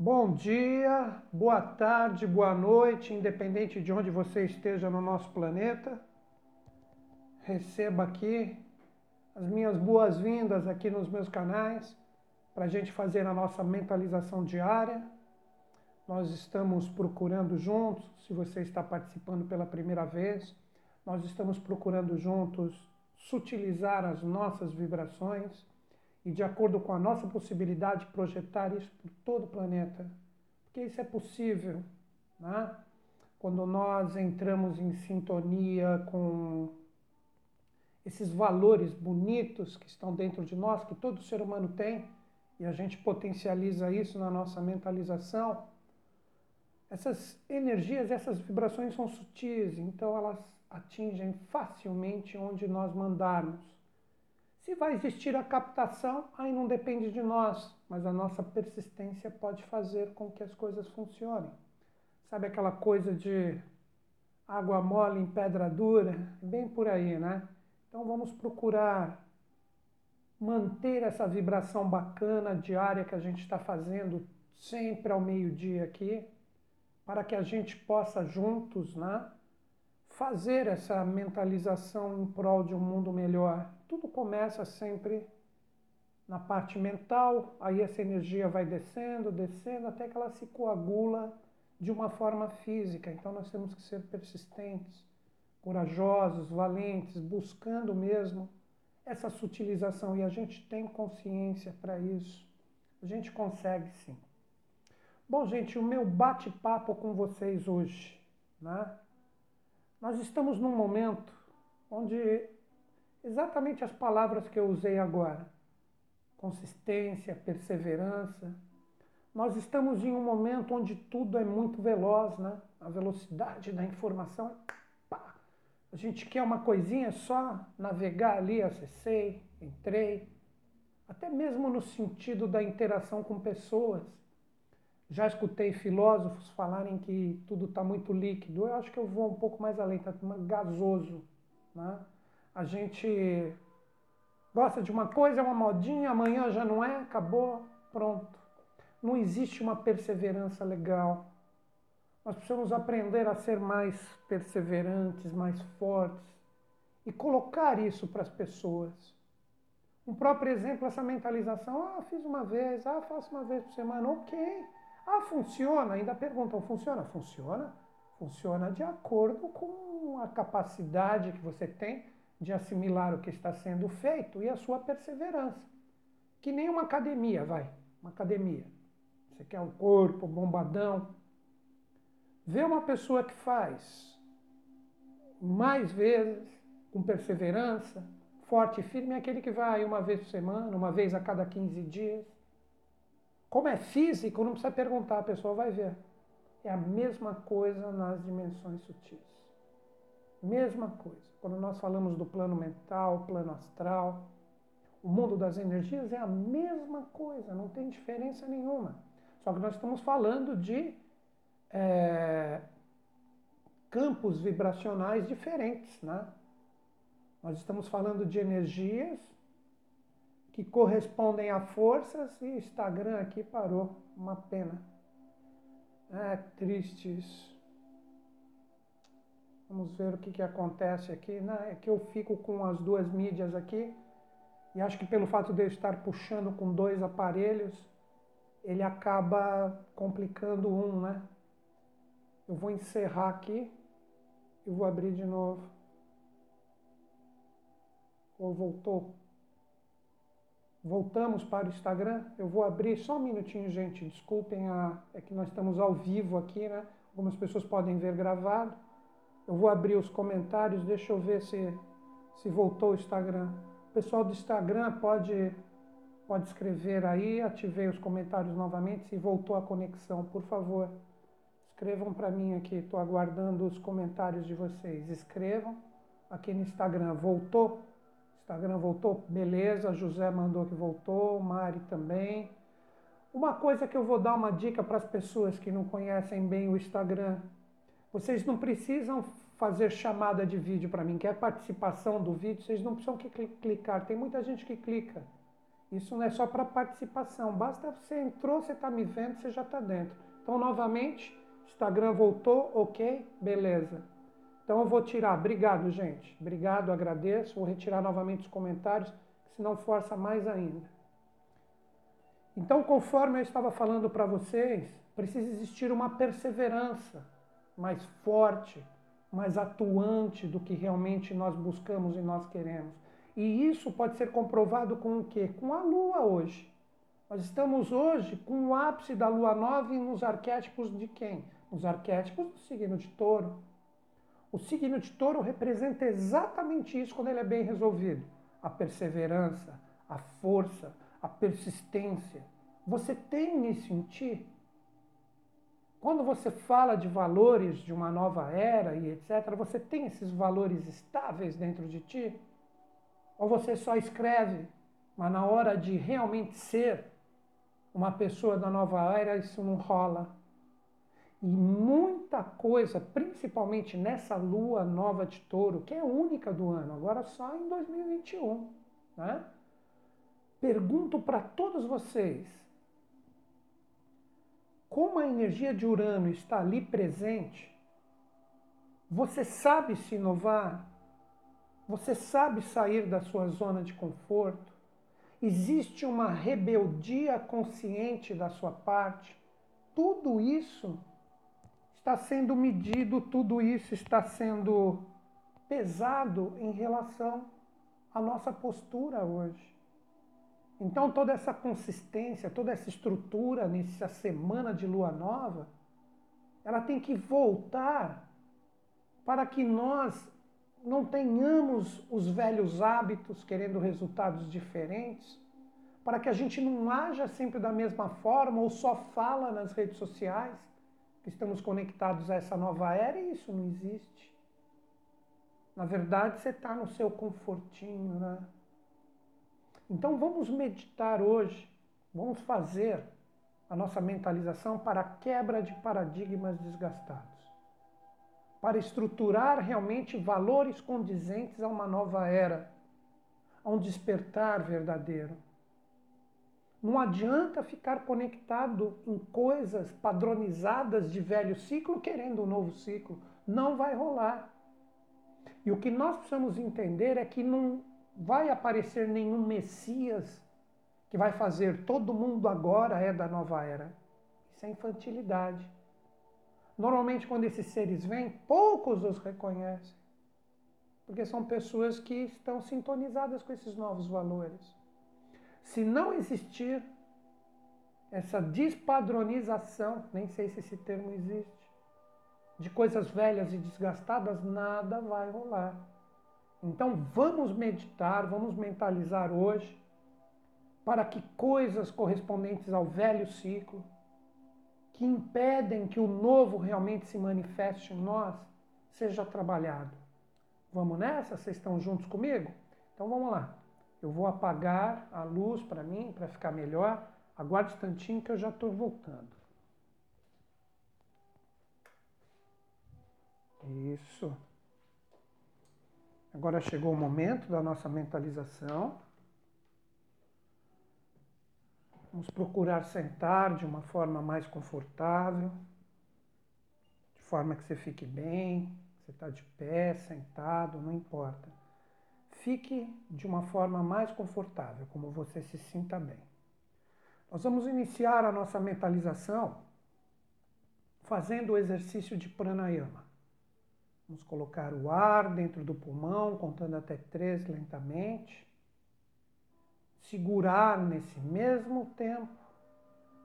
Bom dia, boa tarde, boa noite, independente de onde você esteja no nosso planeta. Receba aqui as minhas boas-vindas aqui nos meus canais para a gente fazer a nossa mentalização diária. Nós estamos procurando juntos, se você está participando pela primeira vez, nós estamos procurando juntos sutilizar as nossas vibrações e, de acordo com a nossa possibilidade, projetar isso por todo o planeta. Porque isso é possível, né? quando nós entramos em sintonia com esses valores bonitos que estão dentro de nós, que todo ser humano tem, e a gente potencializa isso na nossa mentalização. Essas energias, essas vibrações são sutis, então elas atingem facilmente onde nós mandarmos. Se vai existir a captação, aí não depende de nós, mas a nossa persistência pode fazer com que as coisas funcionem. Sabe aquela coisa de água mole em pedra dura? Bem por aí, né? Então vamos procurar manter essa vibração bacana diária que a gente está fazendo sempre ao meio-dia aqui, para que a gente possa juntos, né? fazer essa mentalização em prol de um mundo melhor. Tudo começa sempre na parte mental, aí essa energia vai descendo, descendo, até que ela se coagula de uma forma física. Então nós temos que ser persistentes, corajosos, valentes, buscando mesmo essa sutilização. E a gente tem consciência para isso. A gente consegue sim. Bom, gente, o meu bate-papo com vocês hoje, né? Nós estamos num momento onde exatamente as palavras que eu usei agora, consistência, perseverança, nós estamos em um momento onde tudo é muito veloz, né? A velocidade da informação, pá. a gente quer uma coisinha só navegar ali, acessei, entrei, até mesmo no sentido da interação com pessoas. Já escutei filósofos falarem que tudo está muito líquido. Eu acho que eu vou um pouco mais além, está gasoso. Né? A gente gosta de uma coisa, é uma modinha, amanhã já não é, acabou, pronto. Não existe uma perseverança legal. Nós precisamos aprender a ser mais perseverantes, mais fortes e colocar isso para as pessoas. Um próprio exemplo, essa mentalização. Ah, fiz uma vez, ah, faço uma vez por semana, ok. Ah, funciona? Ainda perguntam, funciona? Funciona. Funciona de acordo com a capacidade que você tem de assimilar o que está sendo feito e a sua perseverança. Que nem uma academia, vai. Uma academia. Você quer um corpo bombadão. Vê uma pessoa que faz mais vezes, com perseverança, forte e firme, é aquele que vai uma vez por semana, uma vez a cada 15 dias como é físico, não precisa perguntar, a pessoa vai ver. É a mesma coisa nas dimensões sutis. Mesma coisa. Quando nós falamos do plano mental, plano astral, o mundo das energias é a mesma coisa, não tem diferença nenhuma. Só que nós estamos falando de é, campos vibracionais diferentes, né? Nós estamos falando de energias que correspondem a forças e o Instagram aqui parou. Uma pena. É triste isso. Vamos ver o que, que acontece aqui. Não, é que eu fico com as duas mídias aqui e acho que pelo fato de eu estar puxando com dois aparelhos, ele acaba complicando um, né? Eu vou encerrar aqui e vou abrir de novo. Ou voltou? Voltamos para o Instagram. Eu vou abrir só um minutinho, gente. Desculpem, a... é que nós estamos ao vivo aqui, né? Algumas pessoas podem ver gravado. Eu vou abrir os comentários. Deixa eu ver se, se voltou o Instagram. O pessoal do Instagram pode, pode escrever aí. Ativei os comentários novamente. Se voltou a conexão, por favor, escrevam para mim aqui. Estou aguardando os comentários de vocês. Escrevam aqui no Instagram. Voltou? Instagram voltou, beleza. José mandou que voltou, Mari também. Uma coisa que eu vou dar uma dica para as pessoas que não conhecem bem o Instagram: vocês não precisam fazer chamada de vídeo para mim, que é participação do vídeo, vocês não precisam clicar. Tem muita gente que clica Isso não é só para participação. Basta você entrou, você está me vendo, você já está dentro. Então, novamente, Instagram voltou, ok, beleza. Então eu vou tirar. Obrigado, gente. Obrigado, agradeço. Vou retirar novamente os comentários, senão força mais ainda. Então, conforme eu estava falando para vocês, precisa existir uma perseverança mais forte, mais atuante do que realmente nós buscamos e nós queremos. E isso pode ser comprovado com o quê? Com a lua hoje. Nós estamos hoje com o ápice da lua nova nos arquétipos de quem? Nos arquétipos do signo de touro. O signo de touro representa exatamente isso quando ele é bem resolvido: a perseverança, a força, a persistência. Você tem isso em ti? Quando você fala de valores de uma nova era e etc., você tem esses valores estáveis dentro de ti? Ou você só escreve, mas na hora de realmente ser uma pessoa da nova era, isso não rola? E muita coisa, principalmente nessa lua nova de touro, que é única do ano, agora só em 2021. Né? Pergunto para todos vocês: como a energia de Urano está ali presente, você sabe se inovar? Você sabe sair da sua zona de conforto? Existe uma rebeldia consciente da sua parte? Tudo isso está sendo medido, tudo isso está sendo pesado em relação à nossa postura hoje. Então, toda essa consistência, toda essa estrutura nessa semana de lua nova, ela tem que voltar para que nós não tenhamos os velhos hábitos querendo resultados diferentes, para que a gente não haja sempre da mesma forma ou só fala nas redes sociais que estamos conectados a essa nova era e isso não existe. Na verdade, você está no seu confortinho, né? Então vamos meditar hoje, vamos fazer a nossa mentalização para a quebra de paradigmas desgastados, para estruturar realmente valores condizentes a uma nova era, a um despertar verdadeiro. Não adianta ficar conectado em coisas padronizadas de velho ciclo querendo um novo ciclo. Não vai rolar. E o que nós precisamos entender é que não, vai aparecer nenhum Messias que vai fazer todo mundo agora é da nova era. Isso é infantilidade. Normalmente, quando esses seres vêm, poucos os reconhecem, porque são pessoas que estão sintonizadas com esses novos valores. Se não existir essa despadronização, nem sei se esse termo existe, de coisas velhas e desgastadas, nada vai rolar. Então vamos meditar, vamos mentalizar hoje para que coisas correspondentes ao velho ciclo, que impedem que o novo realmente se manifeste em nós, seja trabalhado. Vamos nessa? Vocês estão juntos comigo? Então vamos lá. Eu vou apagar a luz para mim, para ficar melhor. Aguarde um instantinho que eu já estou voltando. Isso. Agora chegou o momento da nossa mentalização. Vamos procurar sentar de uma forma mais confortável, de forma que você fique bem. Você está de pé, sentado, não importa. Fique de uma forma mais confortável, como você se sinta bem. Nós vamos iniciar a nossa mentalização fazendo o exercício de pranayama. Vamos colocar o ar dentro do pulmão, contando até três lentamente. Segurar nesse mesmo tempo.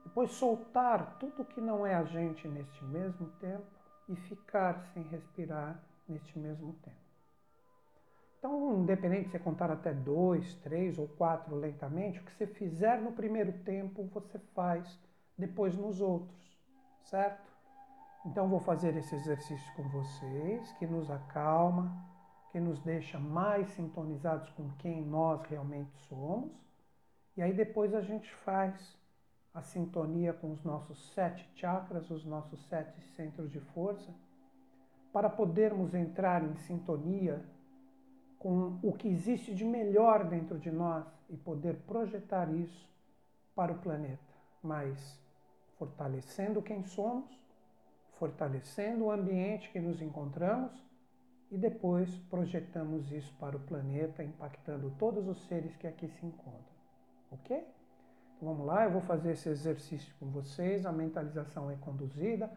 Depois soltar tudo que não é a gente neste mesmo tempo e ficar sem respirar neste mesmo tempo. Então, independente de você contar até dois, três ou quatro lentamente, o que você fizer no primeiro tempo, você faz depois nos outros, certo? Então vou fazer esse exercício com vocês, que nos acalma, que nos deixa mais sintonizados com quem nós realmente somos. E aí depois a gente faz a sintonia com os nossos sete chakras, os nossos sete centros de força, para podermos entrar em sintonia com o que existe de melhor dentro de nós e poder projetar isso para o planeta, mas fortalecendo quem somos, fortalecendo o ambiente que nos encontramos e depois projetamos isso para o planeta, impactando todos os seres que aqui se encontram. Ok? Então vamos lá, eu vou fazer esse exercício com vocês, a mentalização é conduzida.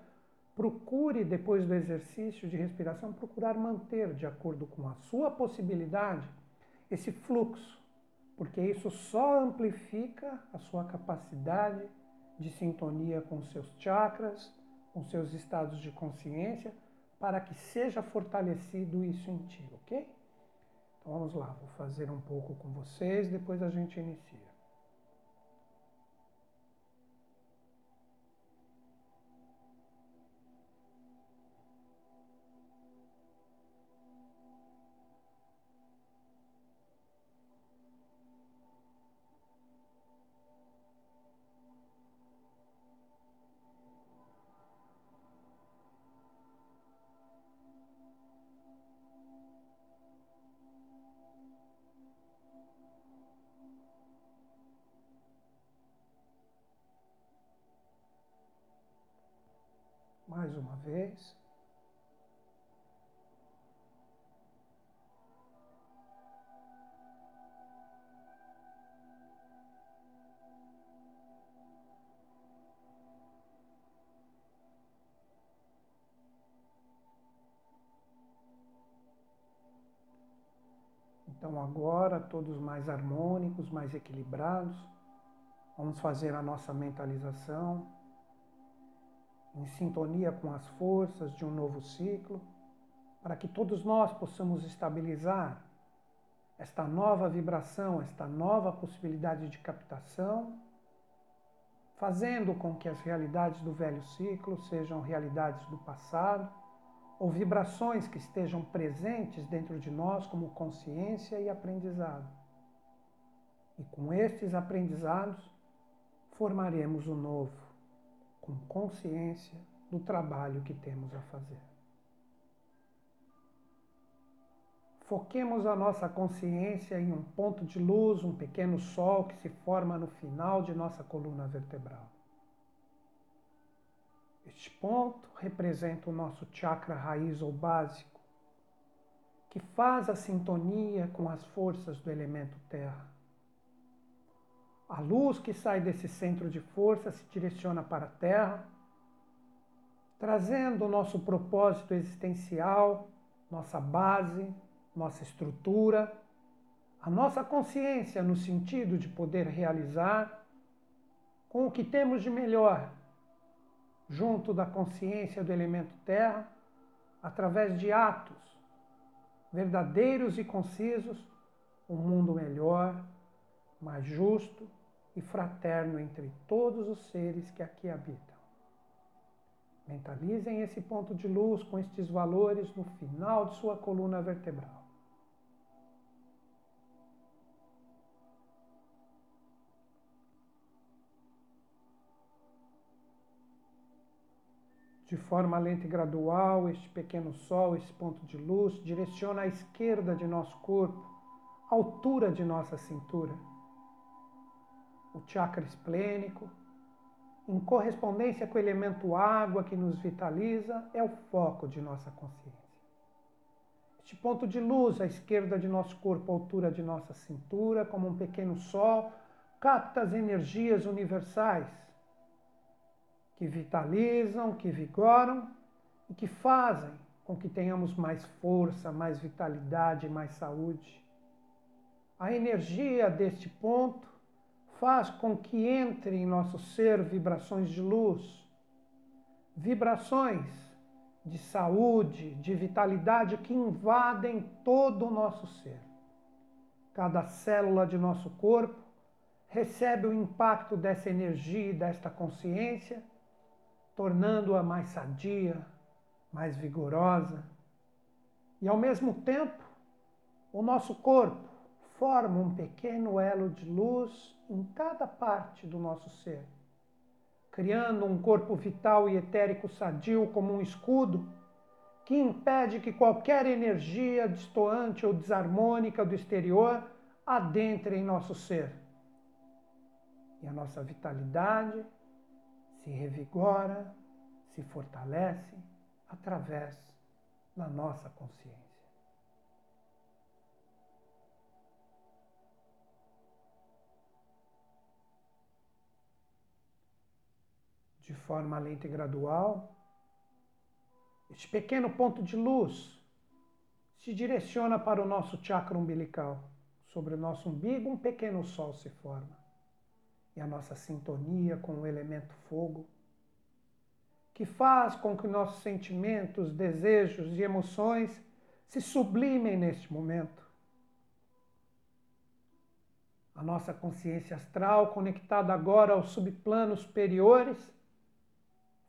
Procure, depois do exercício de respiração, procurar manter, de acordo com a sua possibilidade, esse fluxo, porque isso só amplifica a sua capacidade de sintonia com seus chakras, com seus estados de consciência, para que seja fortalecido isso em ti, ok? Então vamos lá, vou fazer um pouco com vocês, depois a gente inicia. Mais uma vez. Então, agora, todos mais harmônicos, mais equilibrados, vamos fazer a nossa mentalização em sintonia com as forças de um novo ciclo, para que todos nós possamos estabilizar esta nova vibração, esta nova possibilidade de captação, fazendo com que as realidades do velho ciclo sejam realidades do passado, ou vibrações que estejam presentes dentro de nós como consciência e aprendizado. E com estes aprendizados, formaremos o novo com consciência do trabalho que temos a fazer. Foquemos a nossa consciência em um ponto de luz, um pequeno sol que se forma no final de nossa coluna vertebral. Este ponto representa o nosso chakra raiz ou básico, que faz a sintonia com as forças do elemento terra. A luz que sai desse centro de força se direciona para a Terra, trazendo o nosso propósito existencial, nossa base, nossa estrutura, a nossa consciência no sentido de poder realizar com o que temos de melhor, junto da consciência do elemento Terra, através de atos verdadeiros e concisos, um mundo melhor, mais justo, e fraterno entre todos os seres que aqui habitam. Mentalizem esse ponto de luz com estes valores no final de sua coluna vertebral. De forma lenta e gradual, este pequeno sol, esse ponto de luz, direciona à esquerda de nosso corpo, à altura de nossa cintura o chakra esplênico, em correspondência com o elemento água que nos vitaliza, é o foco de nossa consciência. Este ponto de luz à esquerda de nosso corpo, à altura de nossa cintura, como um pequeno sol, capta as energias universais que vitalizam, que vigoram e que fazem com que tenhamos mais força, mais vitalidade, mais saúde. A energia deste ponto faz com que entre em nosso ser vibrações de luz, vibrações de saúde, de vitalidade que invadem todo o nosso ser. Cada célula de nosso corpo recebe o impacto dessa energia e desta consciência, tornando-a mais sadia, mais vigorosa. E ao mesmo tempo, o nosso corpo forma um pequeno elo de luz em cada parte do nosso ser, criando um corpo vital e etérico sadio como um escudo que impede que qualquer energia distoante ou desarmônica do exterior adentre em nosso ser. E a nossa vitalidade se revigora, se fortalece através da nossa consciência. De forma lenta e gradual, este pequeno ponto de luz se direciona para o nosso chakra umbilical. Sobre o nosso umbigo, um pequeno sol se forma. E a nossa sintonia com o elemento fogo que faz com que nossos sentimentos, desejos e emoções se sublimem neste momento. A nossa consciência astral, conectada agora aos subplanos superiores,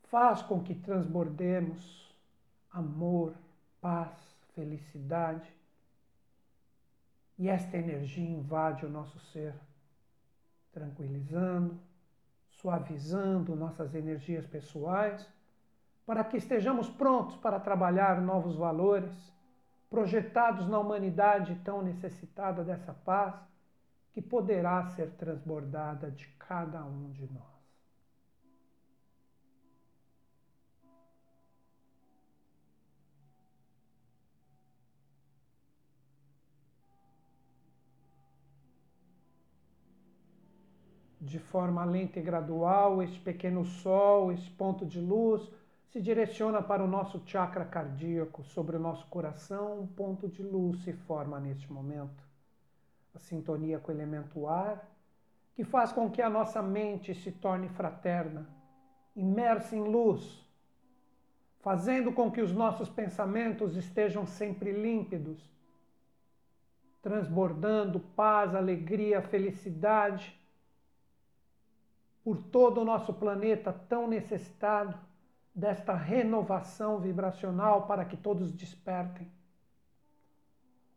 faz com que transbordemos amor, paz, felicidade. E esta energia invade o nosso ser, tranquilizando, suavizando nossas energias pessoais para que estejamos prontos para trabalhar novos valores, projetados na humanidade tão necessitada dessa paz, que poderá ser transbordada de cada um de nós. De forma lenta e gradual, este pequeno sol, esse ponto de luz, se direciona para o nosso chakra cardíaco, sobre o nosso coração, um ponto de luz se forma neste momento. A sintonia com o elemento ar, que faz com que a nossa mente se torne fraterna, imersa em luz, fazendo com que os nossos pensamentos estejam sempre límpidos, transbordando paz, alegria, felicidade por todo o nosso planeta tão necessitado desta renovação vibracional para que todos despertem.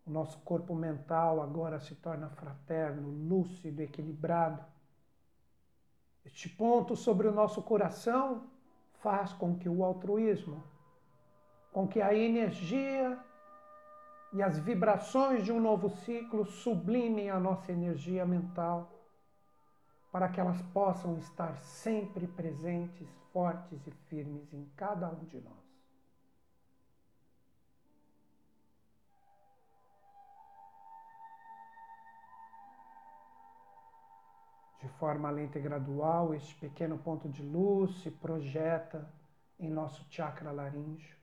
O nosso corpo mental agora se torna fraterno, lúcido, equilibrado. Este ponto sobre o nosso coração faz com que o altruísmo, com que a energia e as vibrações de um novo ciclo sublimem a nossa energia mental para que elas possam estar sempre presentes, fortes e firmes em cada um de nós. De forma lenta e gradual, este pequeno ponto de luz se projeta em nosso chakra laríngeo.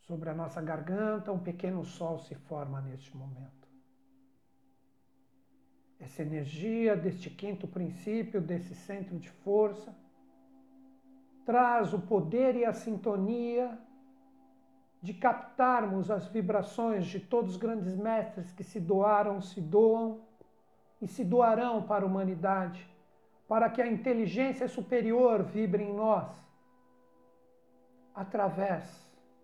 Sobre a nossa garganta, um pequeno sol se forma neste momento essa energia deste quinto princípio, desse centro de força, traz o poder e a sintonia de captarmos as vibrações de todos os grandes mestres que se doaram, se doam e se doarão para a humanidade, para que a inteligência superior vibre em nós, através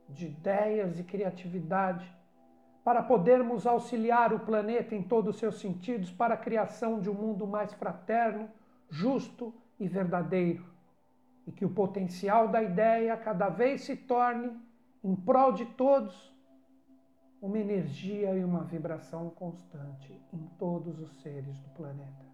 de ideias e criatividade para podermos auxiliar o planeta em todos os seus sentidos para a criação de um mundo mais fraterno, justo e verdadeiro. E que o potencial da ideia cada vez se torne, em prol de todos, uma energia e uma vibração constante em todos os seres do planeta.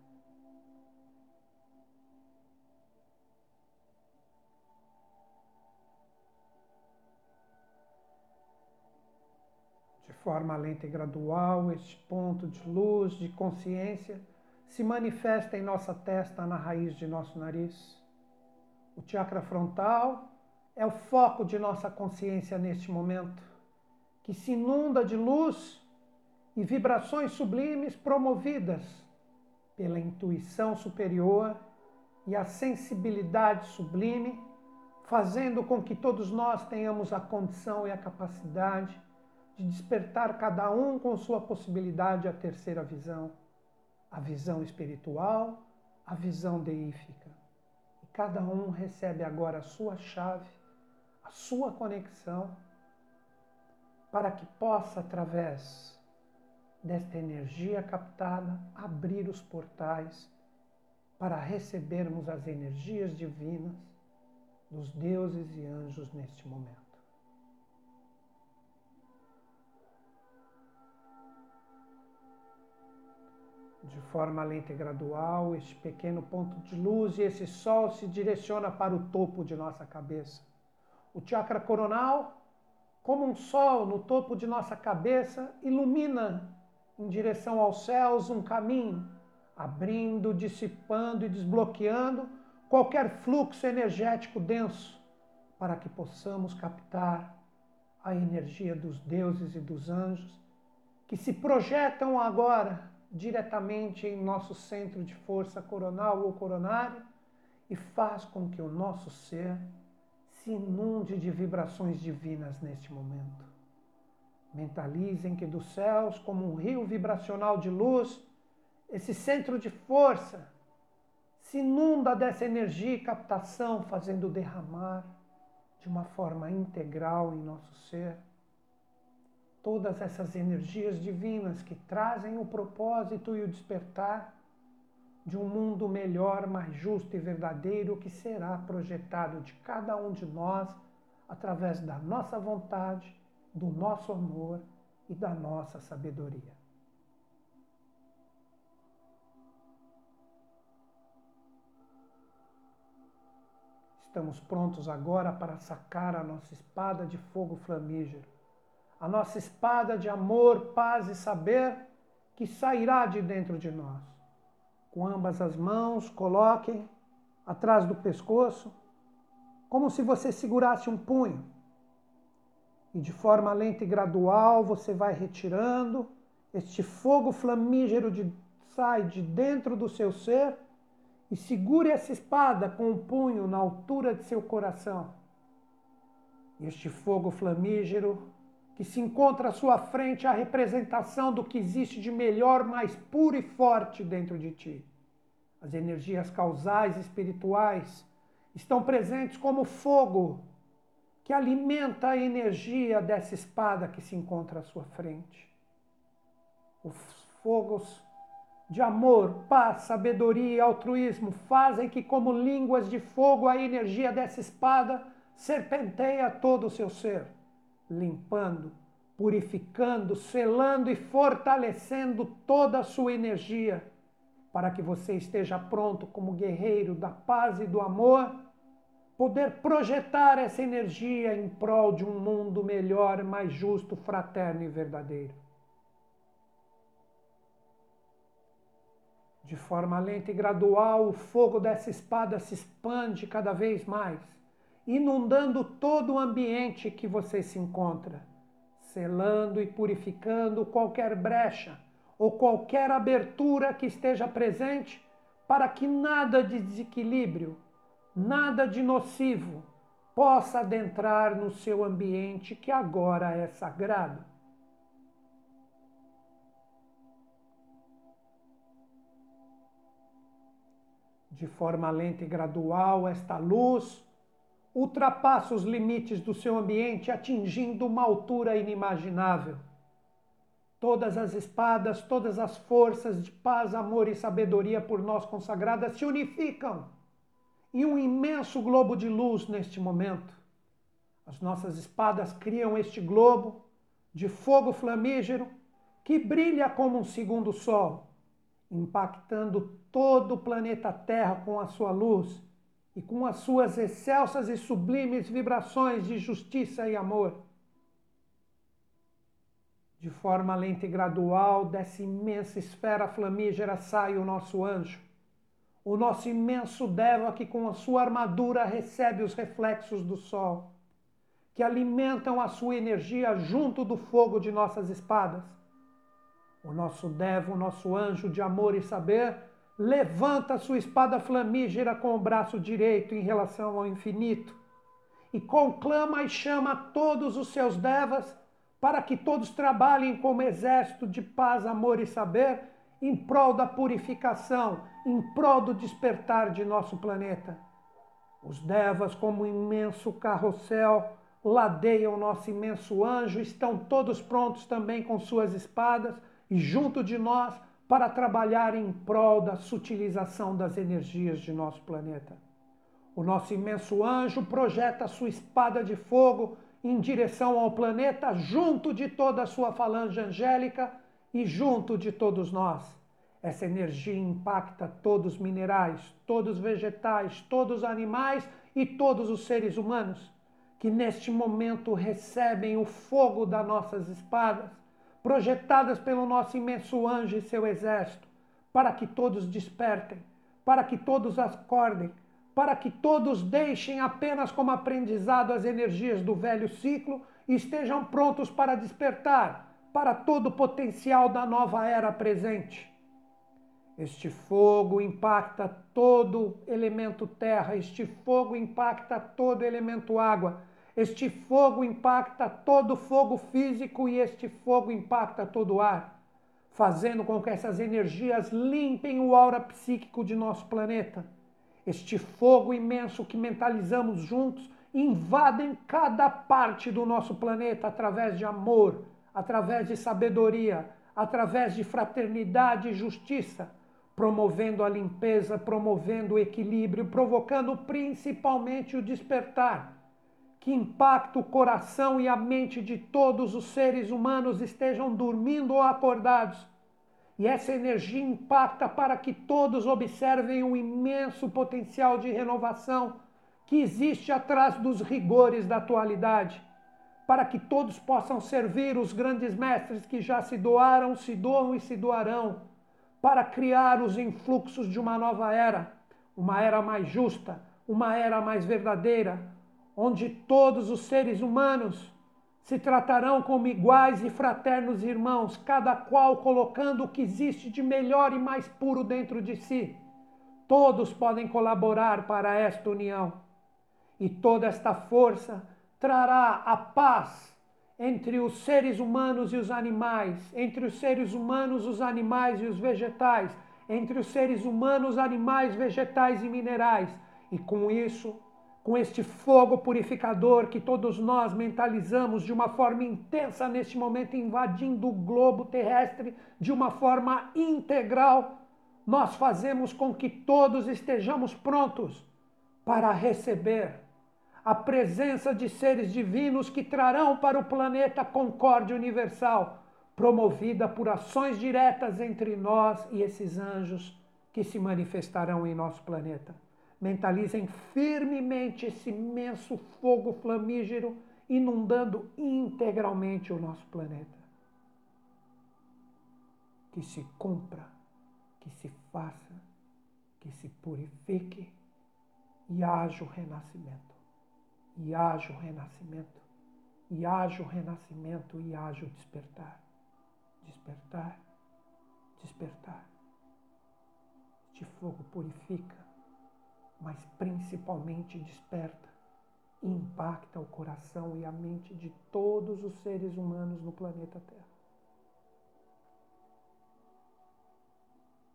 Forma lenta e gradual, este ponto de luz, de consciência, se manifesta em nossa testa, na raiz de nosso nariz. O chakra frontal é o foco de nossa consciência neste momento, que se inunda de luz e vibrações sublimes promovidas pela intuição superior e a sensibilidade sublime, fazendo com que todos nós tenhamos a condição e a capacidade de despertar cada um com sua possibilidade a terceira visão, a visão espiritual, a visão deífica. E cada um recebe agora a sua chave, a sua conexão, para que possa, através desta energia captada, abrir os portais para recebermos as energias divinas dos deuses e anjos neste momento. De forma lenta e gradual, este pequeno ponto de luz e esse sol se direciona para o topo de nossa cabeça. O chakra coronal, como um sol no topo de nossa cabeça, ilumina em direção aos céus um caminho, abrindo, dissipando e desbloqueando qualquer fluxo energético denso, para que possamos captar a energia dos deuses e dos anjos que se projetam agora diretamente em nosso centro de força coronal ou coronário e faz com que o nosso ser se inunde de vibrações divinas neste momento. Mentalizem que dos céus, como um rio vibracional de luz, esse centro de força se inunda dessa energia e captação, fazendo derramar de uma forma integral em nosso ser todas essas energias divinas que trazem o propósito e o despertar de um mundo melhor, mais justo e verdadeiro que será projetado de cada um de nós através da nossa vontade, do nosso amor e da nossa sabedoria. Estamos prontos agora para sacar a nossa espada de fogo flamígero a nossa espada de amor, paz e saber que sairá de dentro de nós. Com ambas as mãos, coloquem atrás do pescoço, como se você segurasse um punho. E de forma lenta e gradual você vai retirando este fogo flamígero de, sai de dentro do seu ser e segure essa espada com o um punho na altura de seu coração. Este fogo flamígero que se encontra à sua frente a representação do que existe de melhor, mais puro e forte dentro de ti. As energias causais espirituais estão presentes como fogo que alimenta a energia dessa espada que se encontra à sua frente. Os fogos de amor, paz, sabedoria e altruísmo fazem que, como línguas de fogo, a energia dessa espada serpenteia todo o seu ser limpando, purificando, selando e fortalecendo toda a sua energia, para que você esteja pronto como guerreiro da paz e do amor, poder projetar essa energia em prol de um mundo melhor, mais justo, fraterno e verdadeiro. De forma lenta e gradual, o fogo dessa espada se expande cada vez mais inundando todo o ambiente que você se encontra, selando e purificando qualquer brecha ou qualquer abertura que esteja presente para que nada de desequilíbrio, nada de nocivo possa adentrar no seu ambiente que agora é sagrado. De forma lenta e gradual, esta luz ultrapassa os limites do seu ambiente, atingindo uma altura inimaginável. Todas as espadas, todas as forças de paz, amor e sabedoria por nós consagradas se unificam em um imenso globo de luz neste momento. As nossas espadas criam este globo de fogo flamígero que brilha como um segundo sol, impactando todo o planeta Terra com a sua luz e com as suas excelsas e sublimes vibrações de justiça e amor. De forma lenta e gradual, dessa imensa esfera flamígera sai o nosso anjo, o nosso imenso Deva que com a sua armadura recebe os reflexos do sol, que alimentam a sua energia junto do fogo de nossas espadas. O nosso Deva, o nosso anjo de amor e saber, levanta sua espada flamígera com o braço direito em relação ao infinito e conclama e chama todos os seus devas para que todos trabalhem como exército de paz, amor e saber em prol da purificação, em prol do despertar de nosso planeta. Os devas, como um imenso carrossel, ladeiam nosso imenso anjo, estão todos prontos também com suas espadas e junto de nós para trabalhar em prol da sutilização das energias de nosso planeta. O nosso imenso anjo projeta sua espada de fogo em direção ao planeta, junto de toda a sua falange angélica e junto de todos nós. Essa energia impacta todos os minerais, todos os vegetais, todos os animais e todos os seres humanos que neste momento recebem o fogo das nossas espadas, projetadas pelo nosso imenso anjo e seu exército, para que todos despertem, para que todos acordem, para que todos deixem apenas como aprendizado as energias do velho ciclo e estejam prontos para despertar para todo o potencial da nova era presente. Este fogo impacta todo elemento terra, este fogo impacta todo elemento água, este fogo impacta todo fogo físico e este fogo impacta todo o ar, fazendo com que essas energias limpem o aura psíquico de nosso planeta. Este fogo imenso que mentalizamos juntos invadem cada parte do nosso planeta através de amor, através de sabedoria, através de fraternidade e justiça, promovendo a limpeza, promovendo o equilíbrio, provocando principalmente o despertar, que impacta o coração e a mente de todos os seres humanos estejam dormindo ou acordados. E essa energia impacta para que todos observem o imenso potencial de renovação que existe atrás dos rigores da atualidade para que todos possam servir os grandes mestres que já se doaram, se doam e se doarão, para criar os influxos de uma nova era, uma era mais justa, uma era mais verdadeira, onde todos os seres humanos se tratarão como iguais e fraternos irmãos, cada qual colocando o que existe de melhor e mais puro dentro de si. Todos podem colaborar para esta união. E toda esta força trará a paz entre os seres humanos e os animais, entre os seres humanos, os animais e os vegetais, entre os seres humanos, animais, vegetais e minerais. E com isso, com este fogo purificador que todos nós mentalizamos de uma forma intensa neste momento, invadindo o globo terrestre de uma forma integral, nós fazemos com que todos estejamos prontos para receber a presença de seres divinos que trarão para o planeta concórdia universal, promovida por ações diretas entre nós e esses anjos que se manifestarão em nosso planeta. Mentalizem firmemente esse imenso fogo flamígero inundando integralmente o nosso planeta. Que se cumpra, que se faça, que se purifique e haja o renascimento e haja o renascimento, e haja o renascimento, e haja o despertar. Despertar, despertar. Este fogo purifica, mas principalmente desperta e impacta o coração e a mente de todos os seres humanos no planeta Terra.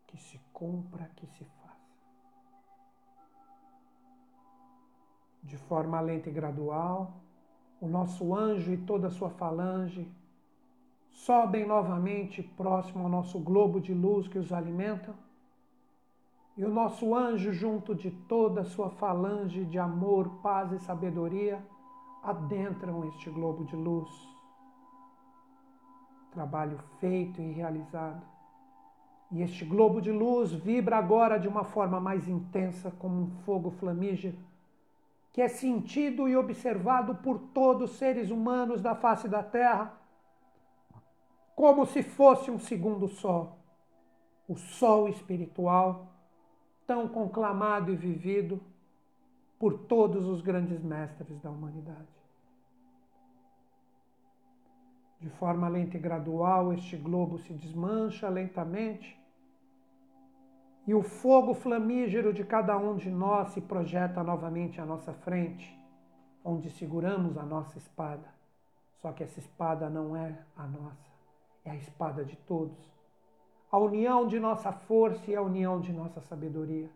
Que se cumpra, que se faça. de forma lenta e gradual, o nosso anjo e toda a sua falange sobem novamente próximo ao nosso globo de luz que os alimenta. E o nosso anjo, junto de toda a sua falange de amor, paz e sabedoria, adentram este globo de luz. Trabalho feito e realizado. E este globo de luz vibra agora de uma forma mais intensa, como um fogo flamígero que é sentido e observado por todos os seres humanos da face da Terra, como se fosse um segundo sol, o sol espiritual, tão conclamado e vivido por todos os grandes mestres da humanidade. De forma lenta e gradual, este globo se desmancha lentamente e o fogo flamígero de cada um de nós se projeta novamente à nossa frente, onde seguramos a nossa espada. Só que essa espada não é a nossa, é a espada de todos. A união de nossa força e a união de nossa sabedoria.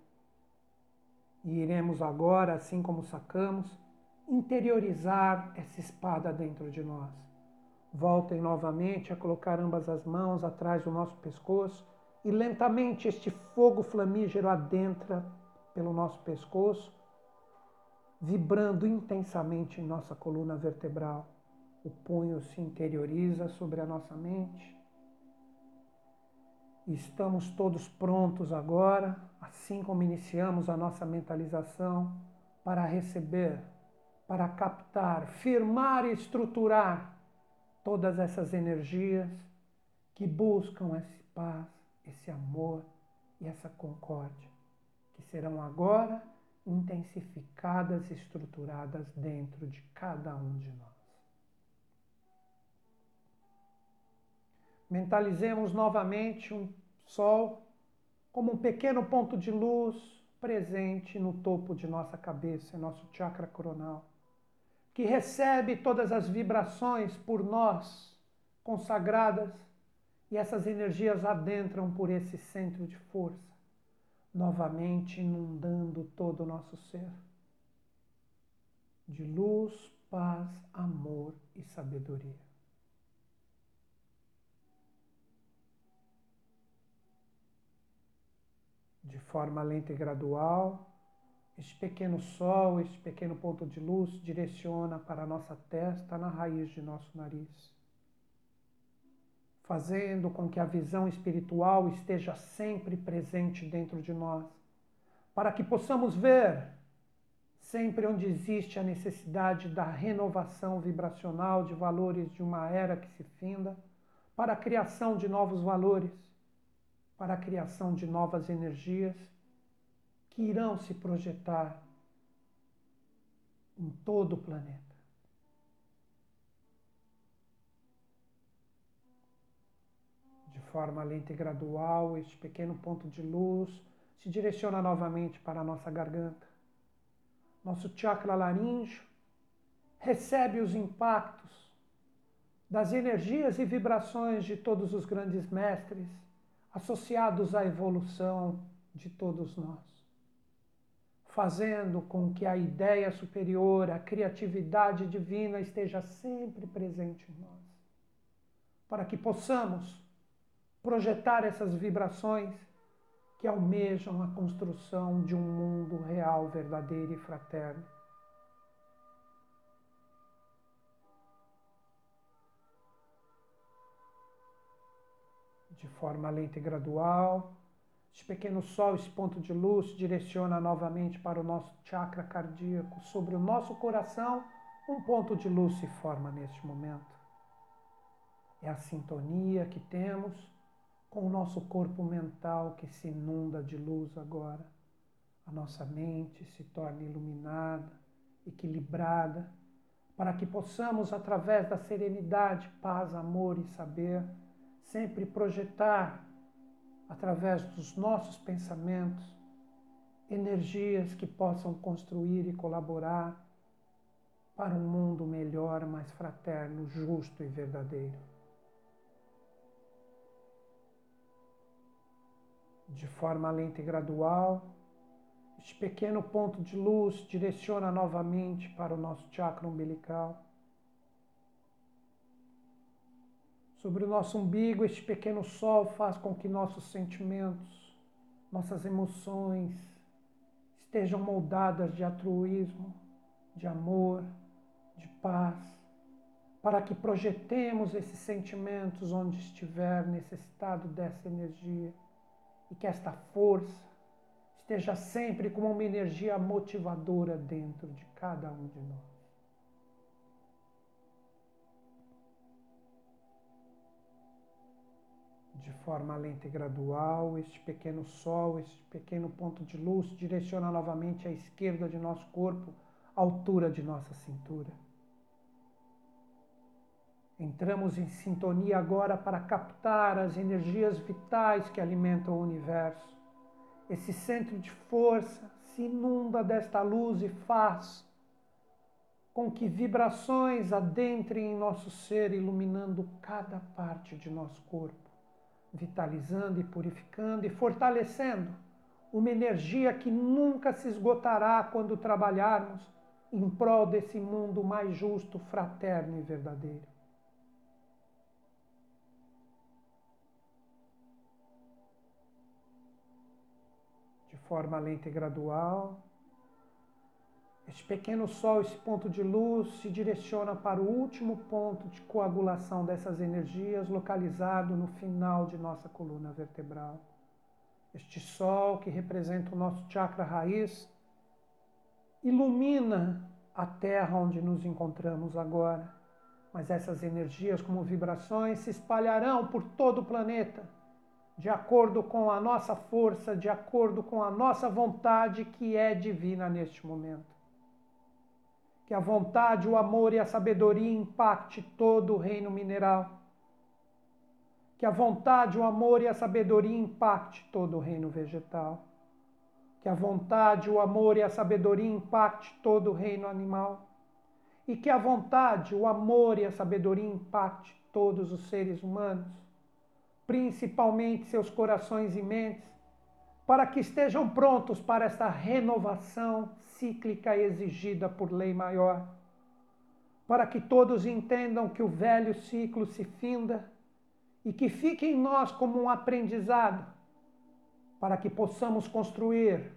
E iremos agora, assim como sacamos, interiorizar essa espada dentro de nós. Voltem novamente a colocar ambas as mãos atrás do nosso pescoço e lentamente este fogo flamígero adentra pelo nosso pescoço, vibrando intensamente em nossa coluna vertebral. O punho se interioriza sobre a nossa mente. Estamos todos prontos agora, assim como iniciamos a nossa mentalização, para receber, para captar, firmar e estruturar todas essas energias que buscam esse paz, esse amor e essa concórdia, que serão agora intensificadas e estruturadas dentro de cada um de nós. Mentalizemos novamente um sol como um pequeno ponto de luz presente no topo de nossa cabeça, nosso chakra coronal, que recebe todas as vibrações por nós consagradas e essas energias adentram por esse centro de força, novamente inundando todo o nosso ser de luz, paz, amor e sabedoria. De forma lenta e gradual, este pequeno sol, este pequeno ponto de luz direciona para a nossa testa, na raiz de nosso nariz, fazendo com que a visão espiritual esteja sempre presente dentro de nós, para que possamos ver sempre onde existe a necessidade da renovação vibracional de valores de uma era que se finda, para a criação de novos valores para a criação de novas energias que irão se projetar em todo o planeta. De forma lenta e gradual, este pequeno ponto de luz se direciona novamente para a nossa garganta. Nosso chakra laríngeo recebe os impactos das energias e vibrações de todos os grandes mestres associados à evolução de todos nós, fazendo com que a ideia superior, a criatividade divina esteja sempre presente em nós, para que possamos projetar essas vibrações que almejam a construção de um mundo real, verdadeiro e fraterno de forma lenta e gradual. Este pequeno sol, esse ponto de luz, direciona novamente para o nosso chakra cardíaco. Sobre o nosso coração, um ponto de luz se forma neste momento. É a sintonia que temos com o nosso corpo mental que se inunda de luz agora. A nossa mente se torna iluminada, equilibrada, para que possamos, através da serenidade, paz, amor e saber, sempre projetar através dos nossos pensamentos energias que possam construir e colaborar para um mundo melhor, mais fraterno, justo e verdadeiro. De forma lenta e gradual, este pequeno ponto de luz direciona novamente para o nosso chakra umbilical Sobre o nosso umbigo, este pequeno sol faz com que nossos sentimentos, nossas emoções estejam moldadas de altruísmo, de amor, de paz, para que projetemos esses sentimentos onde estiver necessitado dessa energia e que esta força esteja sempre como uma energia motivadora dentro de cada um de nós. De forma lenta e gradual, este pequeno sol, este pequeno ponto de luz direciona novamente à esquerda de nosso corpo, à altura de nossa cintura. Entramos em sintonia agora para captar as energias vitais que alimentam o universo. Esse centro de força se inunda desta luz e faz com que vibrações adentrem em nosso ser, iluminando cada parte de nosso corpo vitalizando e purificando e fortalecendo uma energia que nunca se esgotará quando trabalharmos em prol desse mundo mais justo, fraterno e verdadeiro. De forma lenta e gradual, Este pequeno sol, esse ponto de luz, se direciona para o último ponto de coagulação dessas energias, localizado no final de nossa coluna vertebral. Este sol, que representa o nosso chakra raiz, ilumina a terra onde nos encontramos agora. Mas essas energias, como vibrações, se espalharão por todo o planeta, de acordo com a nossa força, de acordo com a nossa vontade, que é divina neste momento. Que a vontade, o amor e a sabedoria impacte todo o reino mineral. Que a vontade, o amor e a sabedoria impacte todo o reino vegetal que a vontade, o amor e a sabedoria impacte todo o reino animal. E que a vontade, o amor e a sabedoria impacte todos os seres humanos, principalmente seus corações e mentes, para que estejam prontos para esta renovação cíclica exigida por lei maior. Para que todos entendam que o velho ciclo se finda e que fique em nós como um aprendizado para que possamos construir,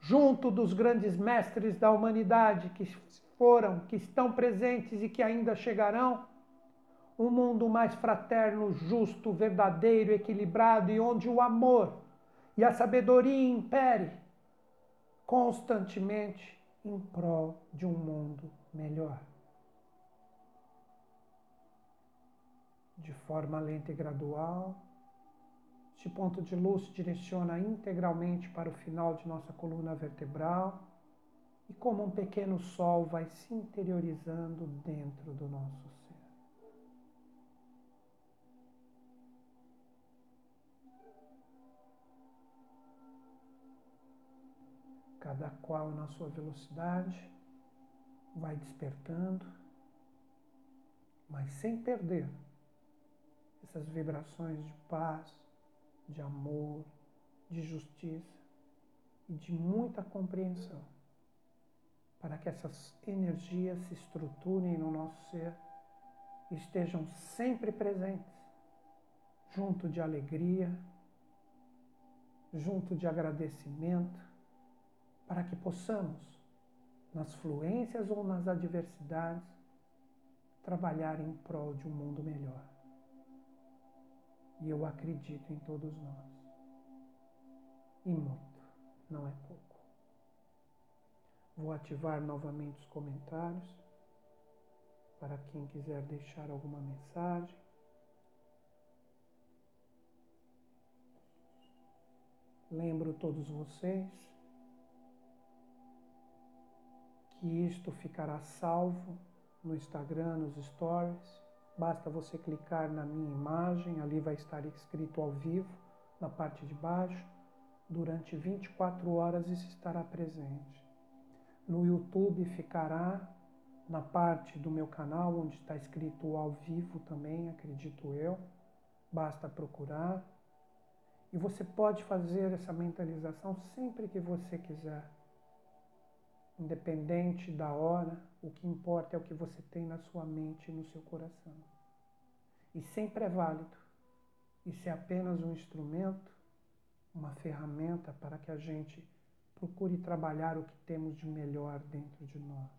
junto dos grandes mestres da humanidade que foram, que estão presentes e que ainda chegarão, um mundo mais fraterno, justo, verdadeiro, equilibrado e onde o amor e a sabedoria impere constantemente em prol de um mundo melhor. De forma lenta e gradual, este ponto de luz se direciona integralmente para o final de nossa coluna vertebral e, como um pequeno sol, vai se interiorizando dentro do nosso Cada qual na sua velocidade vai despertando, mas sem perder essas vibrações de paz, de amor, de justiça e de muita compreensão, para que essas energias se estruturem no nosso ser e estejam sempre presentes, junto de alegria, junto de agradecimento, para que possamos, nas fluências ou nas adversidades, trabalhar em prol de um mundo melhor. E eu acredito em todos nós. E muito, não é pouco. Vou ativar novamente os comentários para quem quiser deixar alguma mensagem. Lembro todos vocês que isto ficará salvo no Instagram, nos stories Basta você clicar na minha imagem, ali vai estar escrito ao vivo, na parte de baixo. Durante 24 horas isso estará presente. No YouTube ficará na parte do meu canal, onde está escrito ao vivo também, acredito eu. Basta procurar. E você pode fazer essa mentalização sempre que você quiser. Independente da hora, o que importa é o que você tem na sua mente e no seu coração. E sempre é válido. Isso é apenas um instrumento, uma ferramenta para que a gente procure trabalhar o que temos de melhor dentro de nós.